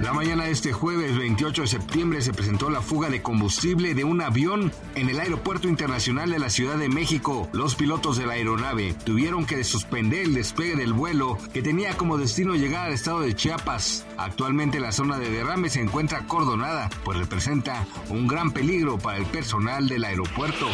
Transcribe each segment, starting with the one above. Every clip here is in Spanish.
La mañana de este jueves 28 de septiembre se presentó la fuga de combustible de un avión en el Aeropuerto Internacional de la Ciudad de México. Los pilotos de la aeronave tuvieron que suspender el despegue del vuelo que tenía como destino llegar al estado de Chiapas. Actualmente la zona de derrame se encuentra acordonada, pues representa un gran peligro para el personal del aeropuerto.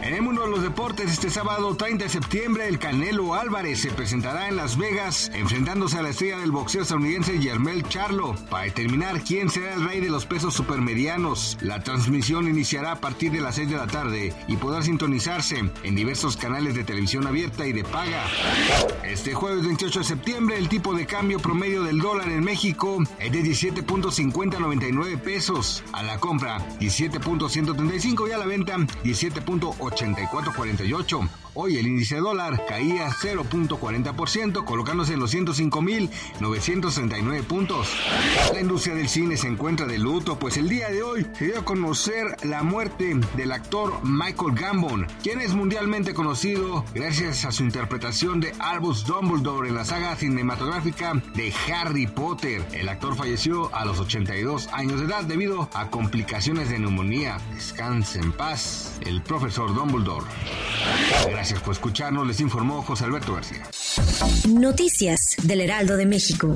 En el mundo de los deportes, este sábado 30 de septiembre, el Canelo Álvarez se presentará en Las Vegas enfrentándose a la estrella del boxeo estadounidense Yermel Charlo para determinar quién será el rey de los pesos supermedianos. La transmisión iniciará a partir de las 6 de la tarde y podrá sintonizarse en diversos canales de televisión abierta y de paga. Este jueves 28 de septiembre el tipo de cambio promedio del dólar en México es de 17.5099 pesos. A la compra 17.135 y a la venta 17.8448. Hoy el índice dólar caía 0.40%, colocándose en los 105.939 puntos. La industria del cine se encuentra de luto, pues el día de hoy se dio a conocer la muerte del actor Michael Gambon, quien es mundialmente conocido gracias a su interpretación de Albus Dumbledore en la saga cinematográfica de Harry Potter. El actor falleció a los 82 años de edad debido a complicaciones de neumonía. Descanse en paz, el profesor Dumbledore. Gracias por escucharnos, les informó José Alberto García. Noticias del Heraldo de México.